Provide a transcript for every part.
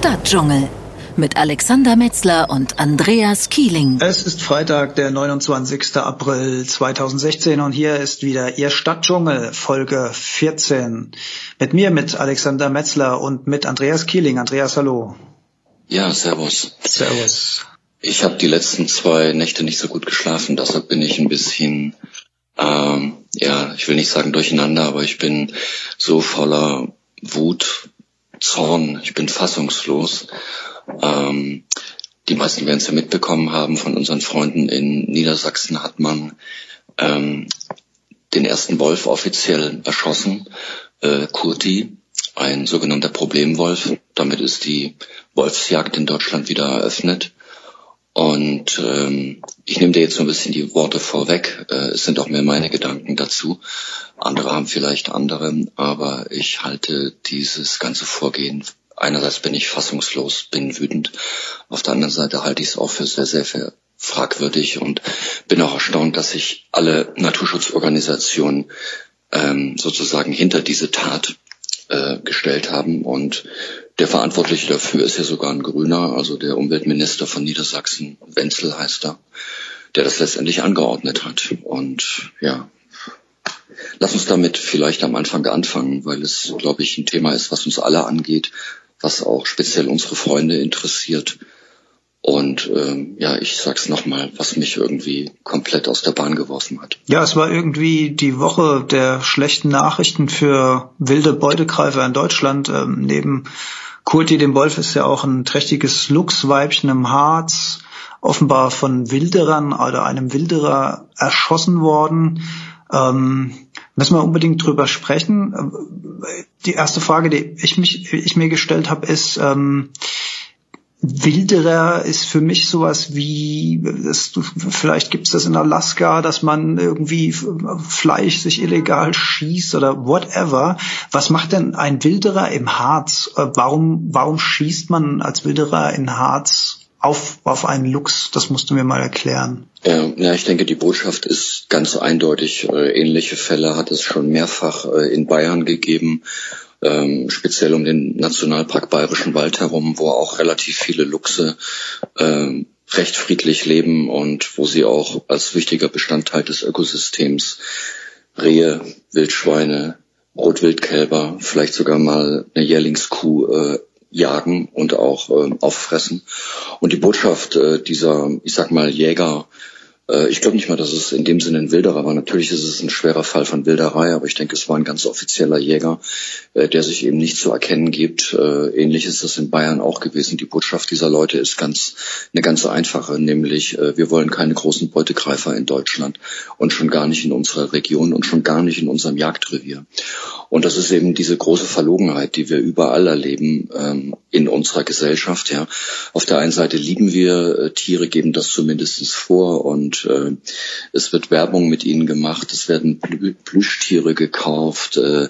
Stadtdschungel mit Alexander Metzler und Andreas Kieling. Es ist Freitag, der 29. April 2016 und hier ist wieder Ihr Stadtdschungel, Folge 14. Mit mir, mit Alexander Metzler und mit Andreas Kieling. Andreas, hallo. Ja, servus. Servus. Ich habe die letzten zwei Nächte nicht so gut geschlafen, deshalb bin ich ein bisschen, ähm, ja, ich will nicht sagen durcheinander, aber ich bin so voller Wut, Zorn, ich bin fassungslos. Ähm, die meisten werden es ja mitbekommen haben, von unseren Freunden in Niedersachsen hat man ähm, den ersten Wolf offiziell erschossen, äh, Kurti, ein sogenannter Problemwolf. Damit ist die Wolfsjagd in Deutschland wieder eröffnet. Und ähm, ich nehme dir jetzt so ein bisschen die Worte vorweg. Äh, es sind auch mehr meine Gedanken dazu. Andere haben vielleicht andere, aber ich halte dieses ganze Vorgehen. Einerseits bin ich fassungslos, bin wütend. Auf der anderen Seite halte ich es auch für sehr, sehr fragwürdig und bin auch erstaunt, dass sich alle Naturschutzorganisationen ähm, sozusagen hinter diese Tat äh, gestellt haben. Und der Verantwortliche dafür ist ja sogar ein Grüner, also der Umweltminister von Niedersachsen, Wenzel heißt er, der das letztendlich angeordnet hat. Und ja, lass uns damit vielleicht am Anfang anfangen, weil es, glaube ich, ein Thema ist, was uns alle angeht, was auch speziell unsere Freunde interessiert. Und ähm, ja, ich sag's nochmal, was mich irgendwie komplett aus der Bahn geworfen hat. Ja, es war irgendwie die Woche der schlechten Nachrichten für wilde Beutegreifer in Deutschland. Ähm, neben Kurti dem Wolf ist ja auch ein trächtiges Luchsweibchen im Harz, offenbar von Wilderern oder einem Wilderer erschossen worden. Ähm, müssen wir unbedingt drüber sprechen. Die erste Frage, die ich mich, ich mir gestellt habe, ist, ähm, Wilderer ist für mich sowas wie, das, vielleicht gibt's das in Alaska, dass man irgendwie Fleisch sich illegal schießt oder whatever. Was macht denn ein Wilderer im Harz? Äh, warum, warum schießt man als Wilderer in Harz auf, auf einen Luchs? Das musst du mir mal erklären. Ja, ja, ich denke, die Botschaft ist ganz eindeutig. Äh, ähnliche Fälle hat es schon mehrfach äh, in Bayern gegeben ähm, speziell um den Nationalpark Bayerischen Wald herum, wo auch relativ viele Luchse ähm, recht friedlich leben und wo sie auch als wichtiger Bestandteil des Ökosystems Rehe, Wildschweine, Rotwildkälber, vielleicht sogar mal eine Jährlingskuh äh, jagen und auch äh, auffressen. Und die Botschaft äh, dieser, ich sag mal, Jäger ich glaube nicht mal, dass es in dem Sinne ein Wilderer war. Natürlich ist es ein schwerer Fall von Wilderei, aber ich denke, es war ein ganz offizieller Jäger, äh, der sich eben nicht zu erkennen gibt. Äh, ähnlich ist das in Bayern auch gewesen. Die Botschaft dieser Leute ist ganz eine ganz einfache, nämlich wir wollen keine großen Beutegreifer in Deutschland und schon gar nicht in unserer Region und schon gar nicht in unserem Jagdrevier. Und das ist eben diese große Verlogenheit, die wir überall erleben ähm, in unserer Gesellschaft. Ja, auf der einen Seite lieben wir Tiere, geben das zumindestens vor und äh, es wird Werbung mit ihnen gemacht, es werden Plüschtiere gekauft äh,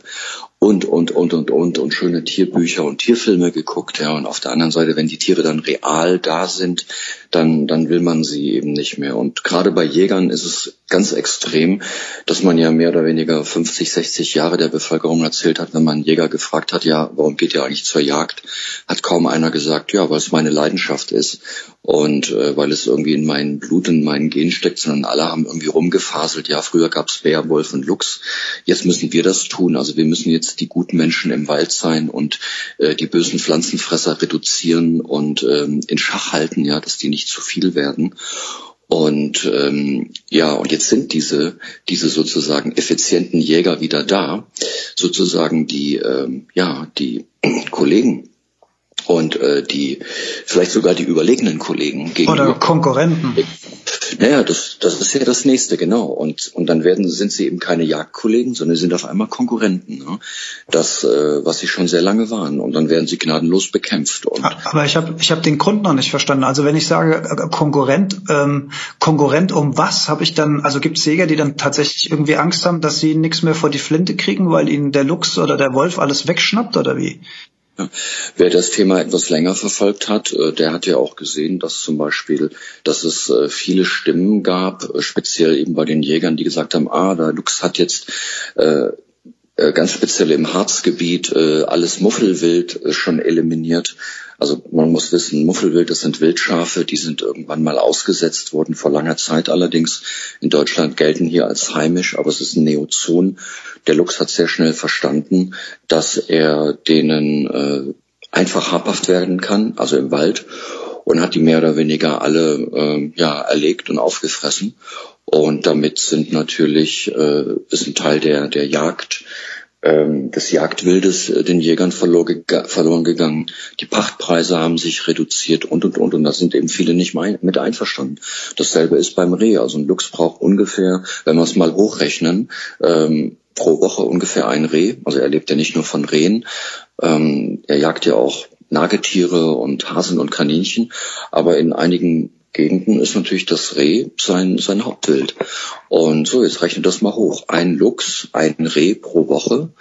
und, und, und, und, und, und schöne Tierbücher und Tierfilme geguckt, ja. Und auf der anderen Seite, wenn die Tiere dann real da sind, dann, dann will man sie eben nicht mehr. Und gerade bei Jägern ist es ganz extrem, dass man ja mehr oder weniger 50, 60 Jahre der Bevölkerung erzählt hat, wenn man Jäger gefragt hat, ja, warum geht ihr eigentlich zur Jagd? Hat kaum einer gesagt, ja, weil es meine Leidenschaft ist und äh, weil es irgendwie in meinem Blut, in meinen Gen steckt, sondern alle haben irgendwie rumgefaselt, ja, früher gab's Bär, Wolf und Luchs, jetzt müssen wir das tun. Also wir müssen jetzt die guten Menschen im Wald sein und äh, die bösen Pflanzenfresser reduzieren und ähm, in Schach halten, ja, dass die nicht zu viel werden. Und ähm, ja, und jetzt sind diese diese sozusagen effizienten Jäger wieder da, sozusagen die ähm, ja die Kollegen und äh, die vielleicht sogar die überlegenen Kollegen gegenüber oder Konkurrenten. Naja, das, das ist ja das nächste, genau. Und, und dann werden, sind sie eben keine Jagdkollegen, sondern sind auf einmal Konkurrenten. Ne? Das, äh, was sie schon sehr lange waren. Und dann werden sie gnadenlos bekämpft. Und Aber ich habe ich hab den Grund noch nicht verstanden. Also wenn ich sage äh, Konkurrent, ähm, Konkurrent um was, habe ich dann, also gibt es Jäger, die dann tatsächlich irgendwie Angst haben, dass sie nichts mehr vor die Flinte kriegen, weil ihnen der Luchs oder der Wolf alles wegschnappt oder wie? Wer das Thema etwas länger verfolgt hat, äh, der hat ja auch gesehen, dass zum Beispiel, dass es äh, viele Stimmen gab, äh, speziell eben bei den Jägern, die gesagt haben, ah, der Luchs hat jetzt ganz speziell im Harzgebiet äh, alles Muffelwild äh, schon eliminiert. Also man muss wissen, Muffelwild, das sind Wildschafe, die sind irgendwann mal ausgesetzt worden, vor langer Zeit allerdings. In Deutschland gelten hier als heimisch, aber es ist ein Neozon. Der Luchs hat sehr schnell verstanden, dass er denen äh, einfach habhaft werden kann, also im Wald, und hat die mehr oder weniger alle äh, ja, erlegt und aufgefressen. Und damit sind natürlich, äh, ist ein Teil der, der Jagd ähm, des Jagdwildes äh, den Jägern verloren gegangen. Die Pachtpreise haben sich reduziert und, und, und. Und da sind eben viele nicht mit einverstanden. Dasselbe ist beim Reh. Also ein Luchs braucht ungefähr, wenn wir es mal hochrechnen, ähm, pro Woche ungefähr ein Reh. Also er lebt ja nicht nur von Rehen. Ähm, er jagt ja auch Nagetiere und Hasen und Kaninchen. Aber in einigen Gegenden ist natürlich das Reh sein, sein Hauptwild. Und so, jetzt rechnet das mal hoch. Ein Luchs, ein Reh pro Woche,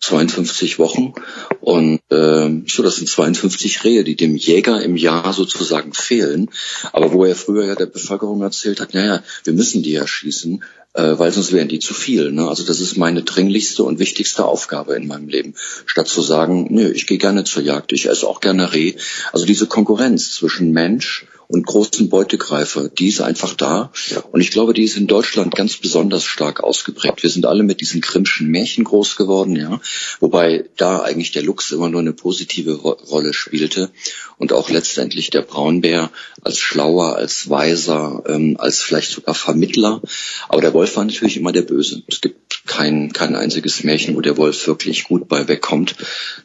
52 hm, Wochen. Und äh, so, das sind 52 Rehe, die dem Jäger im Jahr sozusagen fehlen. Aber wo er früher ja der Bevölkerung erzählt hat, naja, wir müssen die ja schießen, äh, weil sonst wären die zu viel. Ne? Also das ist meine dringlichste und wichtigste Aufgabe in meinem Leben. Statt zu sagen, nö, ich gehe gerne zur Jagd, ich esse auch gerne Reh. Also diese Konkurrenz zwischen Mensch und großen Beutegreifer, die ist einfach da. Und ich glaube, die ist in Deutschland ganz besonders stark ausgeprägt. Wir sind alle mit diesen Grimmschen Märchen groß geworden, ja. Wobei da eigentlich der Luchs immer nur eine positive Ro Rolle spielte und auch letztendlich der Braunbär als schlauer, als weiser, ähm, als vielleicht sogar Vermittler. Aber der Wolf war natürlich immer der Böse. Es gibt kein, kein einziges Märchen, wo der Wolf wirklich gut bei wegkommt.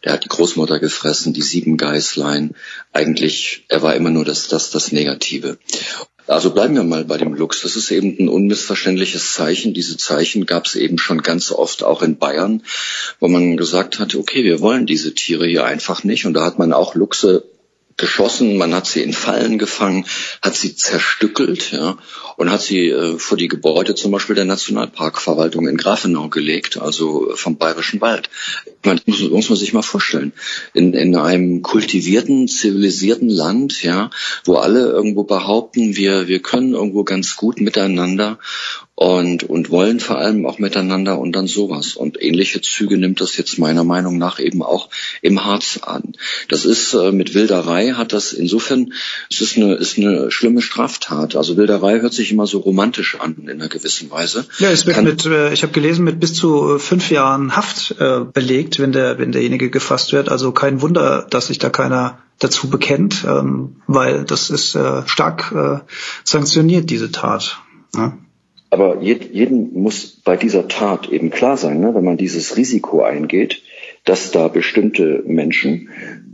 Der hat die Großmutter gefressen, die sieben Geißlein. Eigentlich, er war immer nur das, das, das Negative. Also bleiben wir mal bei dem Lux. Das ist eben ein unmissverständliches Zeichen. Diese Zeichen gab es eben schon ganz oft auch in Bayern, wo man gesagt hat, okay, wir wollen diese Tiere hier einfach nicht. Und da hat man auch Luchse geschossen, man hat sie in Fallen gefangen, hat sie zerstückelt, ja, und hat sie äh, vor die Gebäude zum Beispiel der Nationalparkverwaltung in Grafenau gelegt, also vom Bayerischen Wald. Man muss, muss man sich mal vorstellen. In, in einem kultivierten, zivilisierten Land, ja, wo alle irgendwo behaupten, wir, wir können irgendwo ganz gut miteinander und, und wollen vor allem auch miteinander und dann sowas. Und ähnliche Züge nimmt das jetzt meiner Meinung nach eben auch im Harz an. Das ist äh, mit Wilderei hat das insofern, es ist eine, ist eine schlimme Straftat. Also Wilderei hört sich immer so romantisch an in einer gewissen Weise. Ja, es wird Kann, mit, äh, ich habe gelesen, mit bis zu fünf Jahren Haft äh, belegt, wenn der, wenn derjenige gefasst wird. Also kein Wunder, dass sich da keiner dazu bekennt, ähm, weil das ist äh, stark äh, sanktioniert, diese Tat. Ja? Aber jedem muss bei dieser Tat eben klar sein, ne, wenn man dieses Risiko eingeht, dass da bestimmte Menschen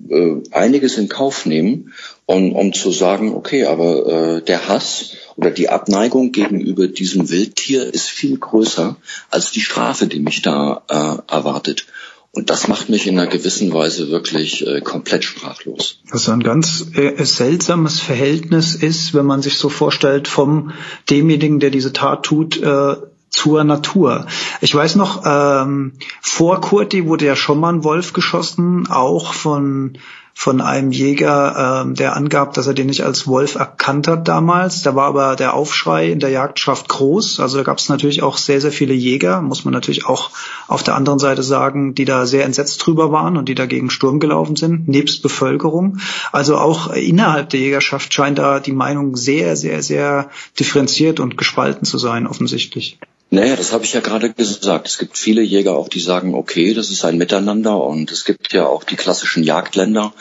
äh, einiges in Kauf nehmen, um, um zu sagen, okay, aber äh, der Hass oder die Abneigung gegenüber diesem Wildtier ist viel größer als die Strafe, die mich da äh, erwartet. Und das macht mich in einer gewissen Weise wirklich äh, komplett sprachlos. Was ein ganz äh, seltsames Verhältnis ist, wenn man sich so vorstellt, vom demjenigen, der diese Tat tut, äh, zur Natur. Ich weiß noch, ähm, vor Kurti wurde ja schon mal ein Wolf geschossen, auch von von einem Jäger, ähm, der angab, dass er den nicht als Wolf erkannt hat damals. Da war aber der Aufschrei in der Jagdschaft groß. Also da gab es natürlich auch sehr, sehr viele Jäger, muss man natürlich auch auf der anderen Seite sagen, die da sehr entsetzt drüber waren und die dagegen Sturm gelaufen sind, nebst Bevölkerung. Also auch innerhalb der Jägerschaft scheint da die Meinung sehr, sehr, sehr differenziert und gespalten zu sein, offensichtlich. Naja, das habe ich ja gerade gesagt. Es gibt viele Jäger auch, die sagen, okay, das ist ein Miteinander und es gibt ja auch die klassischen Jagdländer,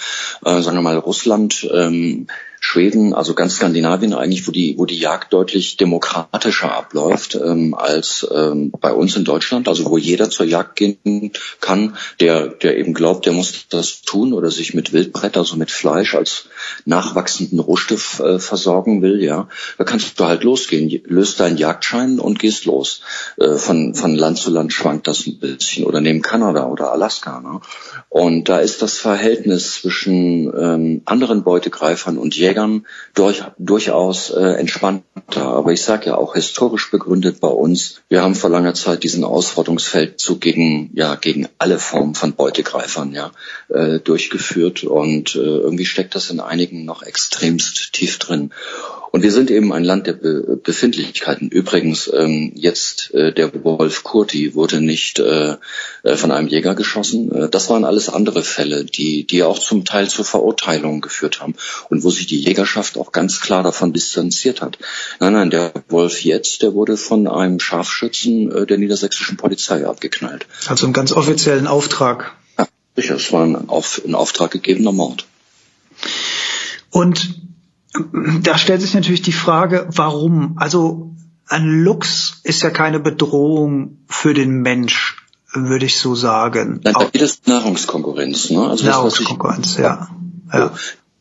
äh, sagen wir mal Russland, ähm, Schweden, also ganz Skandinavien eigentlich, wo die, wo die Jagd deutlich demokratischer abläuft ähm, als ähm, bei uns in Deutschland, also wo jeder zur Jagd gehen kann, der, der eben glaubt, der muss das tun oder sich mit Wildbrett, also mit Fleisch als nachwachsenden Rohstoff äh, versorgen will, ja, da kannst du halt losgehen, löst deinen Jagdschein und gehst los. Äh, von, von Land zu Land schwankt das ein bisschen oder neben Kanada oder Alaska. Ne? Und da ist das Verhältnis zwischen ähm, anderen Beutegreifern und Jägern Trägern durch, durchaus äh, entspannter. Aber ich sage ja auch historisch begründet bei uns, wir haben vor langer Zeit diesen Ausrottungsfeldzug gegen, ja, gegen alle Formen von Beutegreifern ja, äh, durchgeführt und äh, irgendwie steckt das in einigen noch extremst tief drin. Und wir sind eben ein Land der Be Befindlichkeiten. Übrigens, ähm, jetzt äh, der Wolf Kurti wurde nicht äh, äh, von einem Jäger geschossen. Äh, das waren alles andere Fälle, die, die auch zum Teil zur Verurteilung geführt haben und wo sich die Jägerschaft auch ganz klar davon distanziert hat. Nein, nein, der Wolf jetzt, der wurde von einem Scharfschützen äh, der niedersächsischen Polizei abgeknallt. Also einen ganz offiziellen Auftrag. Ja, sicher, es war ein, auf, ein Auftrag gegebener Mord. Und da stellt sich natürlich die Frage, warum? Also ein Luchs ist ja keine Bedrohung für den Mensch, würde ich so sagen. Nein, da geht es Nahrungskonkurrenz. Ne? Also Nahrungskonkurrenz, ich, ja. ja.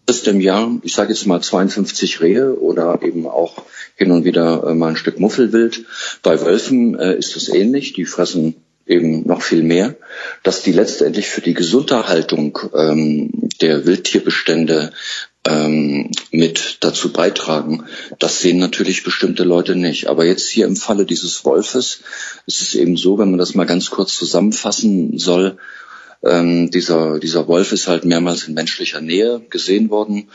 Das ist im Jahr, ich sage jetzt mal 52 Rehe oder eben auch hin und wieder äh, mal ein Stück Muffelwild. Bei Wölfen äh, ist es ähnlich. Die fressen eben noch viel mehr, dass die letztendlich für die Gesunderhaltung ähm, der Wildtierbestände ähm, mit dazu beitragen. Das sehen natürlich bestimmte Leute nicht. Aber jetzt hier im Falle dieses Wolfes ist es eben so, wenn man das mal ganz kurz zusammenfassen soll, ähm, dieser, dieser Wolf ist halt mehrmals in menschlicher Nähe gesehen worden.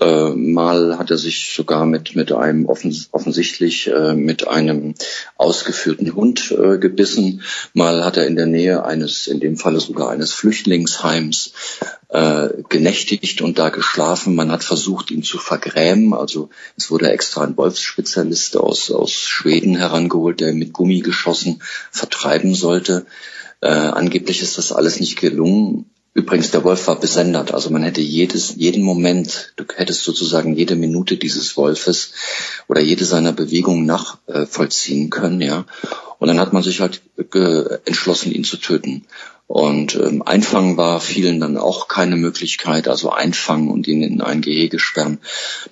Äh, mal hat er sich sogar mit, mit einem offens offensichtlich äh, mit einem ausgeführten Hund äh, gebissen. Mal hat er in der Nähe eines, in dem Falle sogar eines Flüchtlingsheims äh, genächtigt und da geschlafen. Man hat versucht, ihn zu vergrämen. Also es wurde extra ein Wolfsspezialist aus, aus Schweden herangeholt, der mit Gummigeschossen vertreiben sollte. Äh, angeblich ist das alles nicht gelungen. Übrigens, der Wolf war besendet, also man hätte jedes, jeden Moment, du hättest sozusagen jede Minute dieses Wolfes oder jede seiner Bewegungen nachvollziehen äh, können, ja. Und dann hat man sich halt entschlossen, ihn zu töten. Und ähm, einfangen war vielen dann auch keine Möglichkeit, also einfangen und ihn in ein Gehege sperren.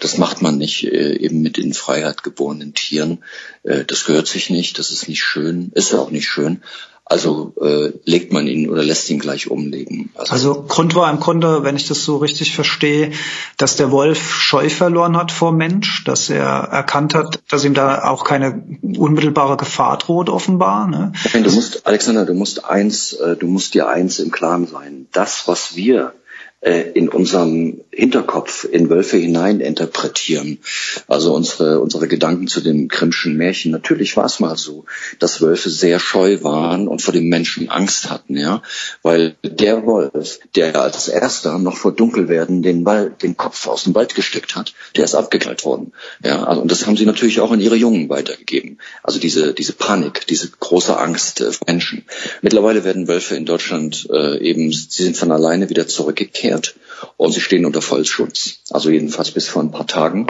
Das macht man nicht äh, eben mit in Freiheit geborenen Tieren. Äh, das gehört sich nicht, das ist nicht schön, ist auch nicht schön. Also äh, legt man ihn oder lässt ihn gleich umlegen. Also, also Grund war im Grunde, wenn ich das so richtig verstehe, dass der Wolf Scheu verloren hat vor Mensch, dass er erkannt hat, dass ihm da auch keine unmittelbare Gefahr droht, offenbar. Ne? Nein, du musst, Alexander, du musst eins, äh, du musst dir eins im Klaren sein. Das, was wir in unserem Hinterkopf in Wölfe hinein interpretieren. Also unsere, unsere Gedanken zu dem Grimmschen Märchen. Natürlich war es mal so, dass Wölfe sehr scheu waren und vor dem Menschen Angst hatten, ja. Weil der Wolf, der als erster noch vor Dunkelwerden den Wald, den Kopf aus dem Wald gesteckt hat, der ist abgeknallt worden. Ja, also, und das haben sie natürlich auch an ihre Jungen weitergegeben. Also diese, diese Panik, diese große Angst äh, vor Menschen. Mittlerweile werden Wölfe in Deutschland äh, eben, sie sind von alleine wieder zurückgekehrt geklärt und sie stehen unter Vollschutz. Also jedenfalls bis vor ein paar Tagen.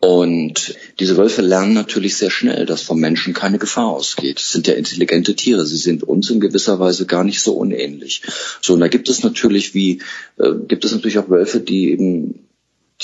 Und diese Wölfe lernen natürlich sehr schnell, dass vom Menschen keine Gefahr ausgeht. Es sind ja intelligente Tiere. Sie sind uns in gewisser Weise gar nicht so unähnlich. So, und da gibt es natürlich wie, äh, gibt es natürlich auch Wölfe, die eben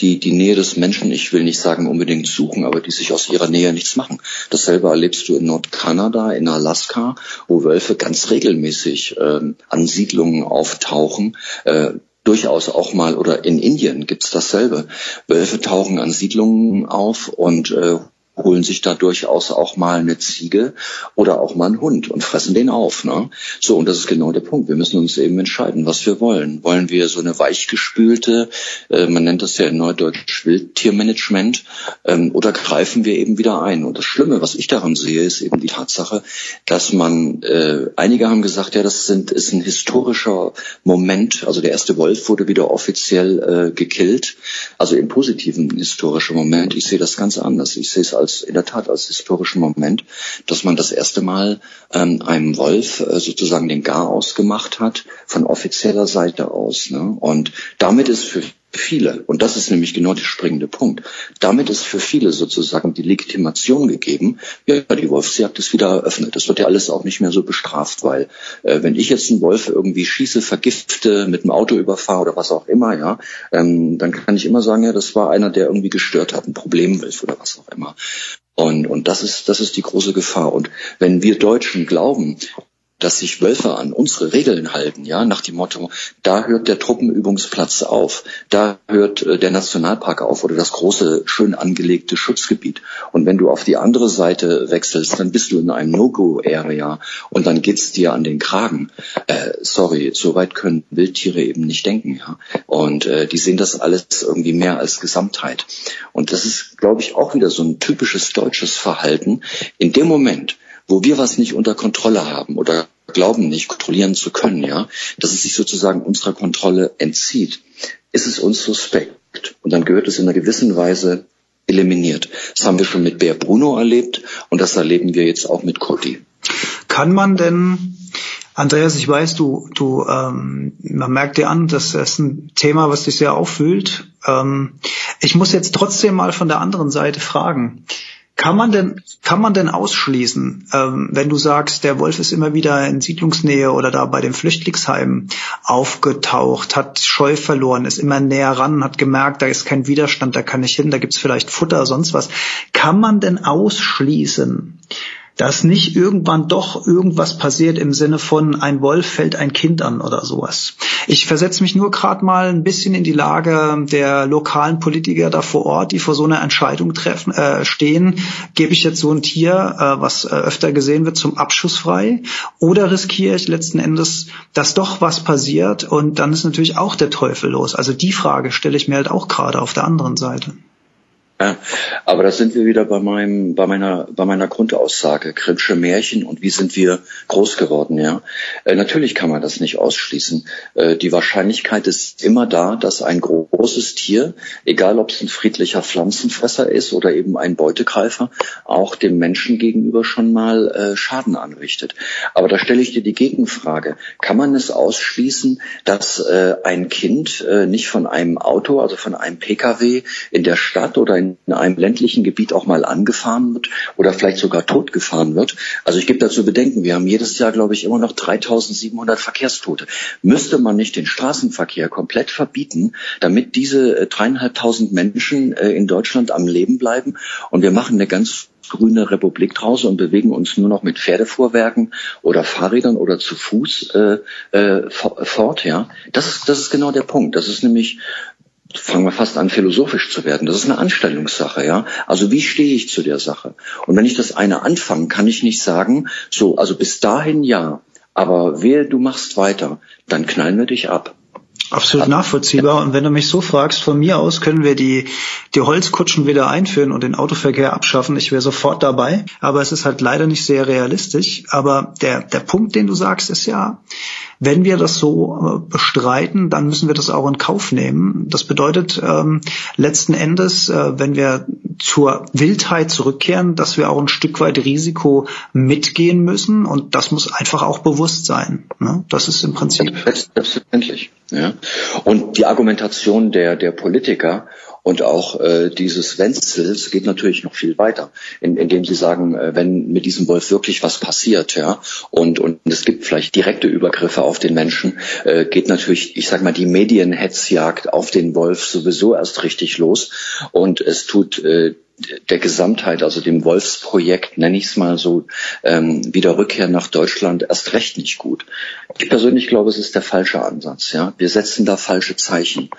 die die Nähe des Menschen, ich will nicht sagen unbedingt suchen, aber die sich aus ihrer Nähe nichts machen. Dasselbe erlebst du in Nordkanada, in Alaska, wo Wölfe ganz regelmäßig äh, an Siedlungen auftauchen, äh, durchaus auch mal, oder in Indien gibt's dasselbe. Wölfe tauchen an Siedlungen auf und äh, holen sich da durchaus auch mal eine Ziege oder auch mal einen Hund und fressen den auf. Ne? So, und das ist genau der Punkt. Wir müssen uns eben entscheiden, was wir wollen. Wollen wir so eine weichgespülte, äh, man nennt das ja in Neudeutsch Wildtiermanagement, ähm, oder greifen wir eben wieder ein? Und das Schlimme, was ich daran sehe, ist eben die Tatsache, dass man, äh, einige haben gesagt, ja, das sind, ist ein historischer Moment. Also der erste Wolf wurde wieder offiziell äh, gekillt. Also im positiven historischen Moment. Ich sehe das ganz anders. Ich sehe es als als in der Tat als historischen Moment, dass man das erste Mal ähm, einem Wolf äh, sozusagen den Garaus gemacht hat von offizieller Seite aus. Ne? Und damit ist für viele, und das ist nämlich genau der springende Punkt, damit ist für viele sozusagen die Legitimation gegeben, ja, die Wolfsjagd ist wieder eröffnet. Das wird ja alles auch nicht mehr so bestraft, weil äh, wenn ich jetzt einen Wolf irgendwie schieße, vergifte, mit dem Auto überfahre oder was auch immer, ja, ähm, dann kann ich immer sagen, ja, das war einer, der irgendwie gestört hat, ein Problemwolf oder was auch immer. Und, und das ist, das ist die große Gefahr. Und wenn wir Deutschen glauben, dass sich Wölfe an unsere Regeln halten, ja, nach dem Motto, da hört der Truppenübungsplatz auf, da hört äh, der Nationalpark auf oder das große, schön angelegte Schutzgebiet. Und wenn du auf die andere Seite wechselst, dann bist du in einem No-Go-Area und dann geht's dir an den Kragen. Äh, sorry, so weit können Wildtiere eben nicht denken, ja. Und äh, die sehen das alles irgendwie mehr als Gesamtheit. Und das ist, glaube ich, auch wieder so ein typisches deutsches Verhalten. In dem Moment, wo wir was nicht unter Kontrolle haben oder glauben nicht kontrollieren zu können, ja, dass es sich sozusagen unserer Kontrolle entzieht, ist es uns suspekt. Und dann gehört es in einer gewissen Weise eliminiert. Das haben wir schon mit Bär Bruno erlebt und das erleben wir jetzt auch mit Cody. Kann man denn Andreas, ich weiß, du, du, ähm, man merkt dir an, das ist ein Thema, was dich sehr auffühlt. Ähm, ich muss jetzt trotzdem mal von der anderen Seite fragen. Kann man denn, kann man denn ausschließen, ähm, wenn du sagst, der Wolf ist immer wieder in Siedlungsnähe oder da bei den Flüchtlingsheimen aufgetaucht, hat Scheu verloren, ist immer näher ran, hat gemerkt, da ist kein Widerstand, da kann ich hin, da gibt's vielleicht Futter, sonst was. Kann man denn ausschließen, dass nicht irgendwann doch irgendwas passiert im Sinne von ein Wolf fällt ein Kind an oder sowas. Ich versetze mich nur gerade mal ein bisschen in die Lage der lokalen Politiker da vor Ort, die vor so einer Entscheidung treffen, äh, stehen. Gebe ich jetzt so ein Tier, äh, was äh, öfter gesehen wird, zum Abschuss frei? Oder riskiere ich letzten Endes, dass doch was passiert und dann ist natürlich auch der Teufel los? Also die Frage stelle ich mir halt auch gerade auf der anderen Seite. Ja, aber da sind wir wieder bei meinem, bei meiner, bei meiner Grundaussage, Grimmsche Märchen und wie sind wir groß geworden, ja. Äh, natürlich kann man das nicht ausschließen. Äh, die Wahrscheinlichkeit ist immer da, dass ein großes Tier, egal ob es ein friedlicher Pflanzenfresser ist oder eben ein Beutegreifer, auch dem Menschen gegenüber schon mal äh, Schaden anrichtet. Aber da stelle ich dir die Gegenfrage. Kann man es ausschließen, dass äh, ein Kind äh, nicht von einem Auto, also von einem Pkw in der Stadt oder in in einem ländlichen Gebiet auch mal angefahren wird oder vielleicht sogar totgefahren wird. Also ich gebe dazu bedenken, wir haben jedes Jahr, glaube ich, immer noch 3700 Verkehrstote. Müsste man nicht den Straßenverkehr komplett verbieten, damit diese äh, dreieinhalbtausend Menschen äh, in Deutschland am Leben bleiben und wir machen eine ganz grüne Republik draus und bewegen uns nur noch mit Pferdefuhrwerken oder Fahrrädern oder zu Fuß äh, äh, fort. Ja, das ist das ist genau der Punkt. Das ist nämlich fangen wir fast an, philosophisch zu werden. Das ist eine Anstellungssache, ja. Also wie stehe ich zu der Sache? Und wenn ich das eine anfange, kann ich nicht sagen, so, also bis dahin ja, aber wehe, du machst weiter, dann knallen wir dich ab. Absolut nachvollziehbar. Und wenn du mich so fragst, von mir aus können wir die, die Holzkutschen wieder einführen und den Autoverkehr abschaffen. Ich wäre sofort dabei. Aber es ist halt leider nicht sehr realistisch. Aber der, der Punkt, den du sagst, ist ja, wenn wir das so äh, bestreiten, dann müssen wir das auch in Kauf nehmen. Das bedeutet ähm, letzten Endes, äh, wenn wir zur Wildheit zurückkehren, dass wir auch ein Stück weit Risiko mitgehen müssen und das muss einfach auch bewusst sein. Ne? Das ist im Prinzip. Selbstverständlich. Ja. Und die Argumentation der, der Politiker und auch äh, dieses Wenzels geht natürlich noch viel weiter, in, indem sie sagen, äh, wenn mit diesem Wolf wirklich was passiert, ja, und, und es gibt vielleicht direkte Übergriffe auf den Menschen, äh, geht natürlich, ich sag mal, die Medienhetzjagd auf den Wolf sowieso erst richtig los. Und es tut äh, der Gesamtheit, also dem Wolfsprojekt, nenne ich es mal so, ähm, wieder Rückkehr nach Deutschland erst recht nicht gut. Ich persönlich glaube, es ist der falsche Ansatz. Ja, wir setzen da falsche Zeichen.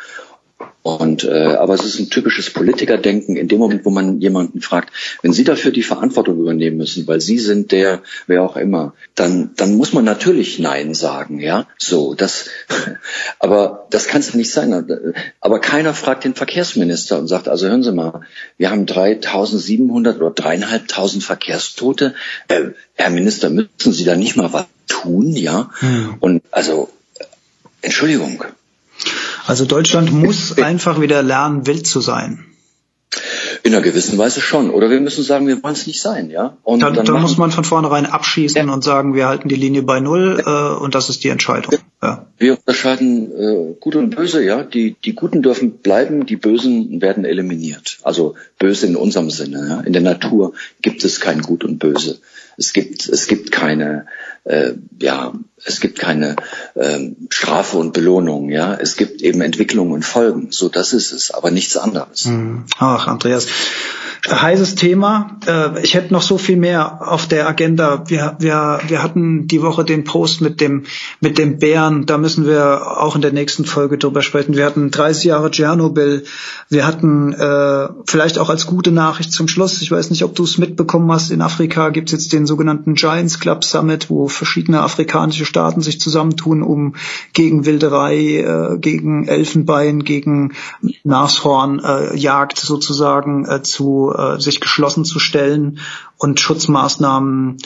Und äh, aber es ist ein typisches Politikerdenken in dem Moment, wo man jemanden fragt, wenn Sie dafür die Verantwortung übernehmen müssen, weil Sie sind der, wer auch immer, dann dann muss man natürlich Nein sagen, ja. So, das, aber das kann es nicht sein. Aber keiner fragt den Verkehrsminister und sagt, also hören Sie mal, wir haben 3.700 oder dreieinhalbtausend Verkehrstote. Äh, Herr Minister, müssen Sie da nicht mal was tun, ja? Hm. Und also Entschuldigung. Also Deutschland muss einfach wieder lernen, wild zu sein. In einer gewissen Weise schon. Oder wir müssen sagen, wir wollen es nicht sein, ja. Und dann, dann, dann muss man von vornherein abschießen ja. und sagen, wir halten die Linie bei null äh, und das ist die Entscheidung. Ja. Wir unterscheiden äh, Gut und Böse, ja. Die, die Guten dürfen bleiben, die Bösen werden eliminiert. Also böse in unserem Sinne. Ja? In der Natur gibt es kein Gut und Böse. Es gibt, es gibt keine, äh, ja, es gibt keine äh, Strafe und Belohnung, ja. Es gibt eben Entwicklung und Folgen. So, das ist es, aber nichts anderes. Hm. Ach, Andreas. heißes Thema. Äh, ich hätte noch so viel mehr auf der Agenda. Wir, wir, wir hatten die Woche den Post mit dem, mit dem Bären. Da müssen wir auch in der nächsten Folge drüber sprechen. Wir hatten 30 Jahre Tschernobyl. Wir hatten äh, vielleicht auch als gute Nachricht zum Schluss, ich weiß nicht, ob du es mitbekommen hast, in Afrika gibt es jetzt den sogenannten Giants Club Summit, wo verschiedene afrikanische Staaten sich zusammentun, um gegen Wilderei, äh, gegen Elfenbein, gegen Nashorn, äh, Jagd sozusagen äh, zu äh, sich geschlossen zu stellen und Schutzmaßnahmen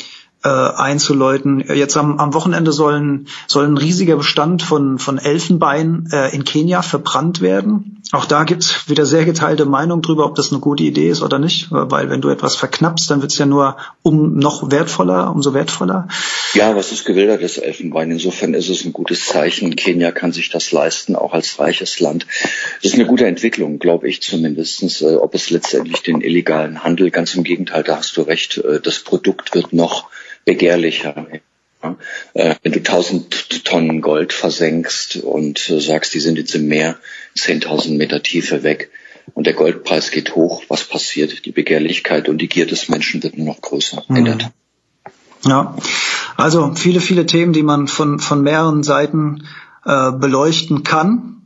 äh, einzuläuten. Jetzt am, am Wochenende sollen, soll ein riesiger Bestand von, von Elfenbein äh, in Kenia verbrannt werden. Auch da gibt's wieder sehr geteilte Meinung drüber, ob das eine gute Idee ist oder nicht, weil wenn du etwas verknappst, dann wird's ja nur um noch wertvoller, umso wertvoller. Ja, was ist gewildertes Elfenbein? Insofern ist es ein gutes Zeichen. Kenia kann sich das leisten, auch als reiches Land. Das ist eine gute Entwicklung, glaube ich zumindestens. Äh, ob es letztendlich den illegalen Handel, ganz im Gegenteil, da hast du recht, äh, das Produkt wird noch begehrlicher. Äh, wenn du 1000 Tonnen Gold versenkst und äh, sagst, die sind jetzt im Meer 10.000 Meter Tiefe weg und der Goldpreis geht hoch, was passiert? Die Begehrlichkeit und die Gier des Menschen wird nur noch größer. Mhm. Ja, also viele, viele Themen, die man von, von mehreren Seiten äh, beleuchten kann.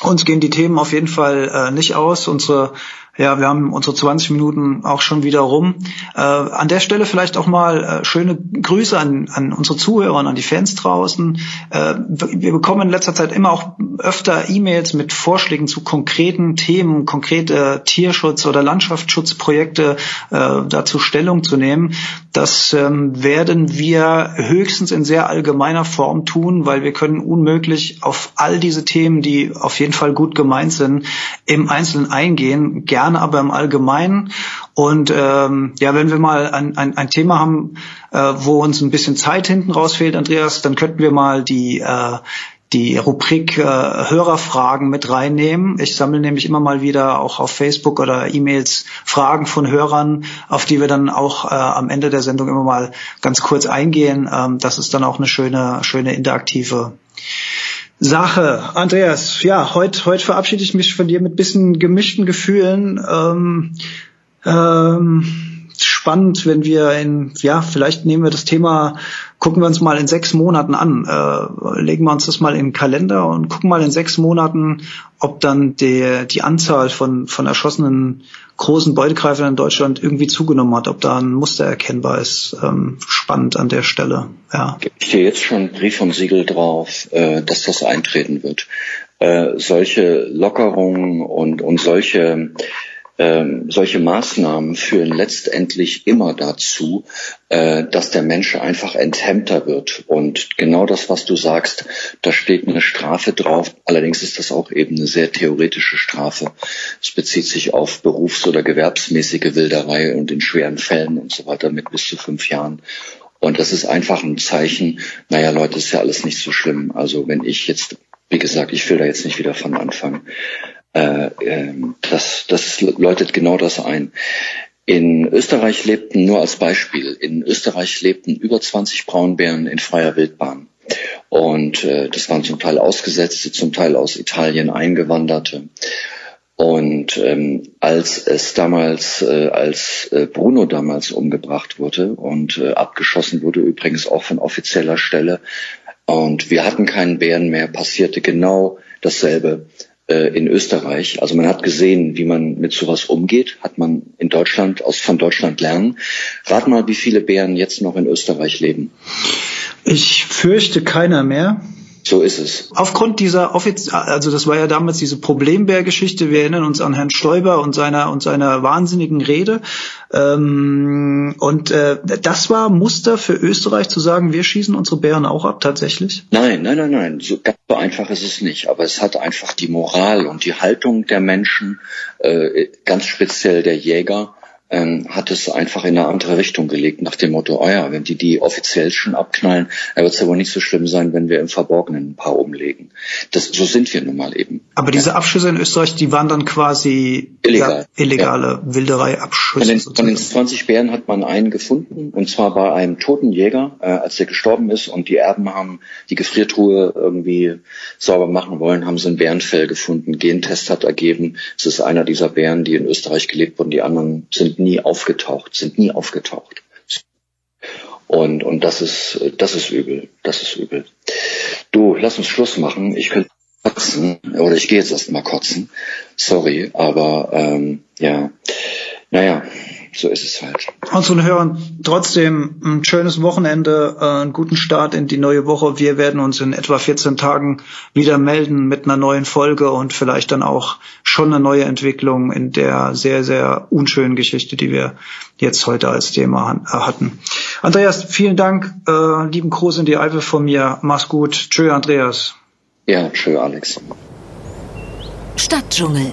Uns gehen die Themen auf jeden Fall äh, nicht aus. Unsere ja, wir haben unsere 20 Minuten auch schon wieder rum. Äh, an der Stelle vielleicht auch mal äh, schöne Grüße an, an unsere Zuhörer und an die Fans draußen. Äh, wir bekommen in letzter Zeit immer auch öfter E-Mails mit Vorschlägen zu konkreten Themen, konkrete Tierschutz- oder Landschaftsschutzprojekte äh, dazu Stellung zu nehmen. Das ähm, werden wir höchstens in sehr allgemeiner Form tun, weil wir können unmöglich auf all diese Themen, die auf jeden Fall gut gemeint sind, im Einzelnen eingehen. Gerne gerne, aber im Allgemeinen. Und ähm, ja, wenn wir mal ein, ein, ein Thema haben, äh, wo uns ein bisschen Zeit hinten rausfehlt, Andreas, dann könnten wir mal die äh, die Rubrik äh, Hörerfragen mit reinnehmen. Ich sammle nämlich immer mal wieder auch auf Facebook oder E-Mails Fragen von Hörern, auf die wir dann auch äh, am Ende der Sendung immer mal ganz kurz eingehen. Ähm, das ist dann auch eine schöne, schöne interaktive Sache. Andreas, ja, heute heut verabschiede ich mich von dir mit bisschen gemischten Gefühlen. Ähm, ähm, spannend, wenn wir in, ja, vielleicht nehmen wir das Thema, gucken wir uns mal in sechs Monaten an, äh, legen wir uns das mal in den Kalender und gucken mal in sechs Monaten, ob dann der, die Anzahl von, von erschossenen großen Beutegreifern in Deutschland irgendwie zugenommen hat, ob da ein Muster erkennbar ist. Ähm, spannend an der Stelle. Ja. Ich stehe jetzt schon Brief und Siegel drauf, äh, dass das eintreten wird. Äh, solche Lockerungen und, und solche ähm, solche Maßnahmen führen letztendlich immer dazu, äh, dass der Mensch einfach enthemmter wird. Und genau das, was du sagst, da steht eine Strafe drauf. Allerdings ist das auch eben eine sehr theoretische Strafe. Es bezieht sich auf berufs- oder gewerbsmäßige Wilderei und in schweren Fällen und so weiter mit bis zu fünf Jahren. Und das ist einfach ein Zeichen, naja Leute, ist ja alles nicht so schlimm. Also wenn ich jetzt, wie gesagt, ich will da jetzt nicht wieder von Anfang. Äh, ähm, das, das läutet genau das ein. In Österreich lebten, nur als Beispiel, in Österreich lebten über 20 Braunbären in freier Wildbahn. Und äh, das waren zum Teil Ausgesetzte, zum Teil aus Italien Eingewanderte. Und ähm, als es damals, äh, als äh, Bruno damals umgebracht wurde und äh, abgeschossen wurde, übrigens auch von offizieller Stelle, und wir hatten keinen Bären mehr, passierte genau dasselbe in Österreich. Also man hat gesehen, wie man mit sowas umgeht, hat man in Deutschland, aus von Deutschland lernen. Rat mal, wie viele Bären jetzt noch in Österreich leben. Ich fürchte keiner mehr. So ist es. Aufgrund dieser Offiz also das war ja damals diese Problembär-Geschichte. Wir erinnern uns an Herrn Stoiber und seiner und seiner wahnsinnigen Rede. Ähm, und äh, das war Muster für Österreich zu sagen, wir schießen unsere Bären auch ab, tatsächlich? Nein, nein, nein, nein. So ganz so einfach ist es nicht. Aber es hat einfach die Moral und die Haltung der Menschen, äh, ganz speziell der Jäger, ähm, hat es einfach in eine andere Richtung gelegt, nach dem Motto, oh ja, wenn die die offiziell schon abknallen, dann wird es ja wohl nicht so schlimm sein, wenn wir im Verborgenen ein paar umlegen. Das, so sind wir nun mal eben. Aber diese Abschüsse in Österreich, die waren dann quasi Illegal. Ja, illegale ja. Wilderei-Abschüsse. Von, den, von den 20 Bären hat man einen gefunden, und zwar bei einem toten Jäger, äh, als der gestorben ist und die Erben haben die Gefriertruhe irgendwie sauber machen wollen, haben sie ein Bärenfell gefunden. Gentest hat ergeben, es ist einer dieser Bären, die in Österreich gelebt wurden. Die anderen sind nie aufgetaucht, sind nie aufgetaucht. Und, und das ist, das ist übel, das ist übel. Du, lass uns Schluss machen. Ich könnte kotzen, oder ich gehe jetzt erst mal kotzen. Sorry, aber ähm, ja, naja, so ist es halt. Unseren Hörern trotzdem ein schönes Wochenende, äh, einen guten Start in die neue Woche. Wir werden uns in etwa 14 Tagen wieder melden mit einer neuen Folge und vielleicht dann auch schon eine neue Entwicklung in der sehr, sehr unschönen Geschichte, die wir jetzt heute als Thema hatten. Andreas, vielen Dank. Äh, lieben Gruß in die Eifel von mir. Mach's gut. Tschö, Andreas. Ja, tschö, Alex. Stadtdschungel